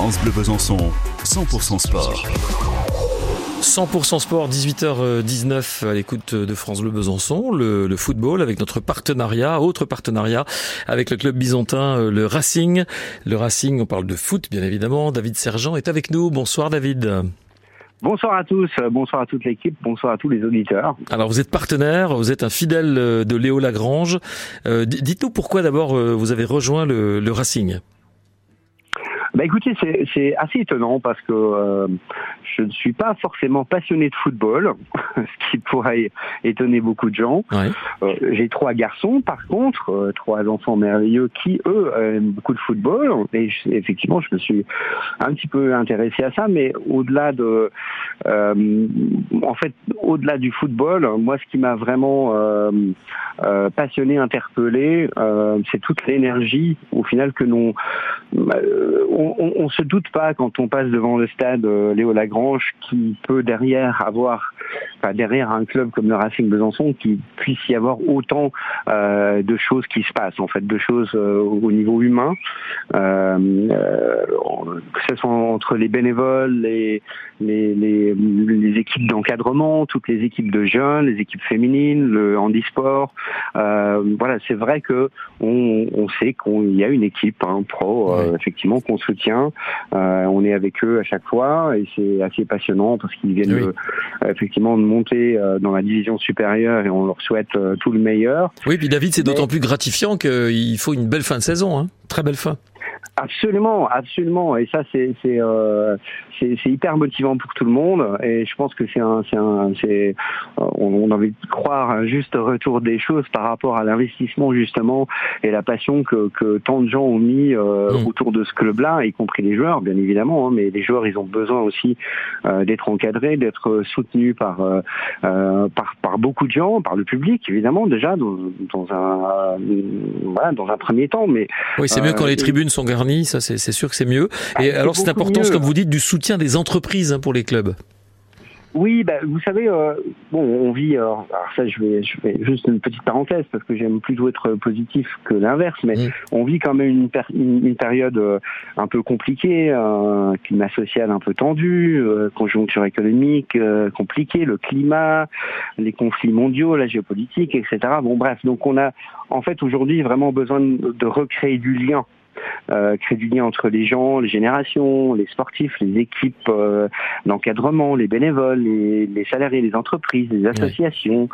France Bleu Besançon, 100% sport. 100% sport, 18h19 à l'écoute de France Bleu Besançon, le, le, football avec notre partenariat, autre partenariat avec le club byzantin, euh, le Racing. Le Racing, on parle de foot bien évidemment. David Sergent est avec nous. Bonsoir David. Bonsoir à tous, bonsoir à toute l'équipe, bonsoir à tous les auditeurs. Alors vous êtes partenaire, vous êtes un fidèle de Léo Lagrange. Euh, Dites-nous pourquoi d'abord euh, vous avez rejoint le, le Racing. Bah écoutez, c'est assez étonnant parce que euh, je ne suis pas forcément passionné de football, ce qui pourrait étonner beaucoup de gens. Ouais. Euh, J'ai trois garçons, par contre, euh, trois enfants merveilleux qui, eux, aiment beaucoup de football. Et je, effectivement, je me suis un petit peu intéressé à ça, mais au-delà de... Euh, en fait, au-delà du football, moi, ce qui m'a vraiment euh, passionné, interpellé, c'est toute l'énergie, au final, que nous... On, on, se doute pas quand on passe devant le stade euh, Léo Lagrange qui peut derrière avoir, derrière un club comme le Racing Besançon, qui puisse y avoir autant euh, de choses qui se passent en fait, de choses euh, au niveau humain, que ce soit entre les bénévoles, les les, les, les équipes d'encadrement, toutes les équipes de jeunes, les équipes féminines, le handisport. voilà, c'est vrai que on, on sait qu'il y a une équipe hein, pro, ouais. effectivement, qu'on soutient. Euh, on est avec eux à chaque fois et c'est assez passionnant parce qu'ils viennent oui. euh, effectivement de monter euh, dans la division supérieure et on leur souhaite euh, tout le meilleur. Oui, puis David, c'est d'autant plus gratifiant qu'il faut une belle fin de saison, hein. très belle fin. Absolument, absolument. Et ça, c'est c'est euh, hyper motivant pour tout le monde. Et je pense que c'est un, c'est un, c'est on, on, a envie de croire un juste retour des choses par rapport à l'investissement justement et la passion que, que tant de gens ont mis euh, mmh. autour de ce club-là, y compris les joueurs, bien évidemment. Hein, mais les joueurs, ils ont besoin aussi euh, d'être encadrés, d'être soutenus par, euh, par par beaucoup de gens, par le public, évidemment déjà dans, dans un voilà, dans un premier temps. Mais oui, c'est mieux quand les tribunes sont garnies ça c'est sûr que c'est mieux. Et ah, alors c'est important, comme vous dites, du soutien des entreprises hein, pour les clubs. Oui, bah, vous savez, euh, bon, on vit. Euh, alors ça, je vais, je fais juste une petite parenthèse parce que j'aime plutôt être positif que l'inverse, mais mmh. on vit quand même une, une, une période euh, un peu compliquée, un climat social un peu tendu, conjoncture économique compliquée, le climat, les conflits mondiaux, la géopolitique, etc. Bon, bref, donc on a en fait aujourd'hui vraiment besoin de, de recréer du lien euh, créer du lien entre les gens, les générations, les sportifs, les équipes euh, d'encadrement, les bénévoles, les, les, salariés, les entreprises, les associations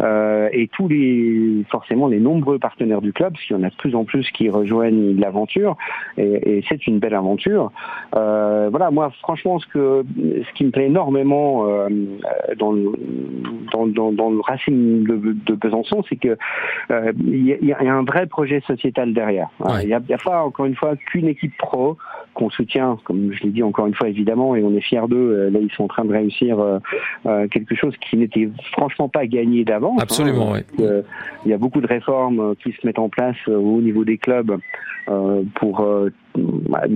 euh, et tous les forcément les nombreux partenaires du club, parce qu'il y en a de plus en plus qui rejoignent l'aventure et, et c'est une belle aventure. Euh, voilà, moi franchement ce que ce qui me plaît énormément euh, dans, le, dans, dans, dans, le Racing de, de Besançon, c'est que il y, y, a un vrai projet sociétal derrière. Il n'y a, a pas encore une fois qu'une équipe pro qu'on soutient, comme je l'ai dit encore une fois évidemment, et on est fiers d'eux. Là, ils sont en train de réussir euh, quelque chose qui n'était franchement pas gagné d'avance. Absolument, hein, oui. Euh, il y a beaucoup de réformes qui se mettent en place au niveau des clubs euh, pour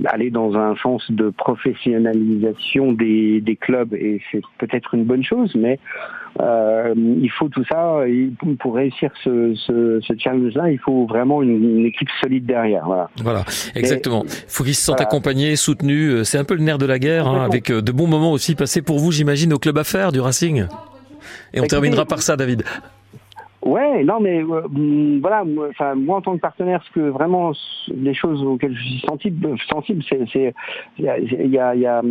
aller dans un sens de professionnalisation des, des clubs, et c'est peut-être une bonne chose, mais euh, il faut tout ça pour réussir ce, ce, ce challenge-là. Il faut vraiment une, une, équipe solide derrière. Voilà, voilà exactement. Il faut qu'ils se sentent voilà. accompagnés, soutenus. C'est un peu le nerf de la guerre, hein, avec de bons moments aussi passés pour vous, j'imagine, au club à faire du Racing. Et on Écoutez, terminera par ça, David. Ouais, non, mais euh, voilà, moi, enfin, moi en tant que partenaire, ce que vraiment les choses auxquelles je suis sensible, sensible, c'est, y a, y a, y a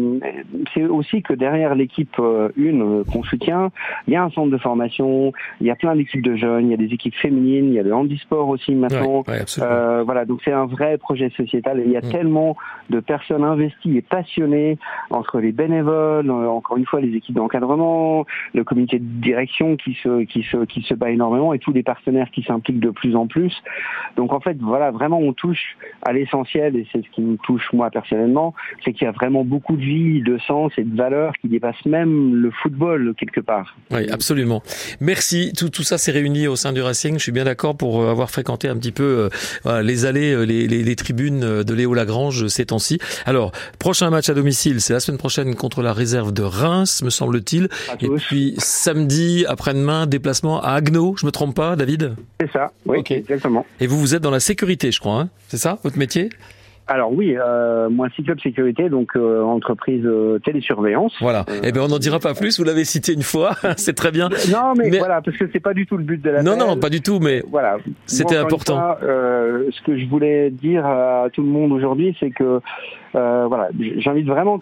c'est aussi que derrière l'équipe euh, une euh, qu'on soutient, il y a un centre de formation, il y a plein d'équipes de jeunes, il y a des équipes féminines, il y a le handisport aussi maintenant. Ouais, ouais, euh, voilà, donc c'est un vrai projet sociétal. Et il y a mmh. tellement de personnes investies et passionnées entre les bénévoles, encore une fois les équipes d'encadrement, le comité de direction qui se qui se qui se bat énormément et tous les partenaires qui s'impliquent de plus en plus. Donc en fait, voilà, vraiment on touche à l'essentiel et c'est ce qui me touche moi personnellement, c'est qu'il y a vraiment beaucoup de vie, de sens et de valeurs qui dépassent même le football quelque part. Oui, absolument. Merci. Tout, tout ça s'est réuni au sein du Racing. Je suis bien d'accord pour euh, avoir fréquenté un petit peu euh, voilà, les allées, euh, les, les, les, tribunes de Léo Lagrange ces temps-ci. Alors, prochain match à domicile, c'est la semaine prochaine contre la réserve de Reims, me semble-t-il. Et puis samedi après-demain, déplacement à Agno. Je me trompe pas, David C'est ça, oui, okay. exactement. Et vous, vous êtes dans la sécurité, je crois, hein c'est ça, votre métier Alors oui, euh, moi Cyclope Sécurité, donc euh, entreprise euh, télésurveillance. Voilà. Eh bien, on n'en dira pas plus. Vous l'avez cité une fois, c'est très bien. Non, mais, voilà, parce que c'est pas du tout le but de la. Non, non, pas du tout, mais voilà. C'était important. ce que je voulais dire à tout le monde aujourd'hui, c'est que voilà, j'invite vraiment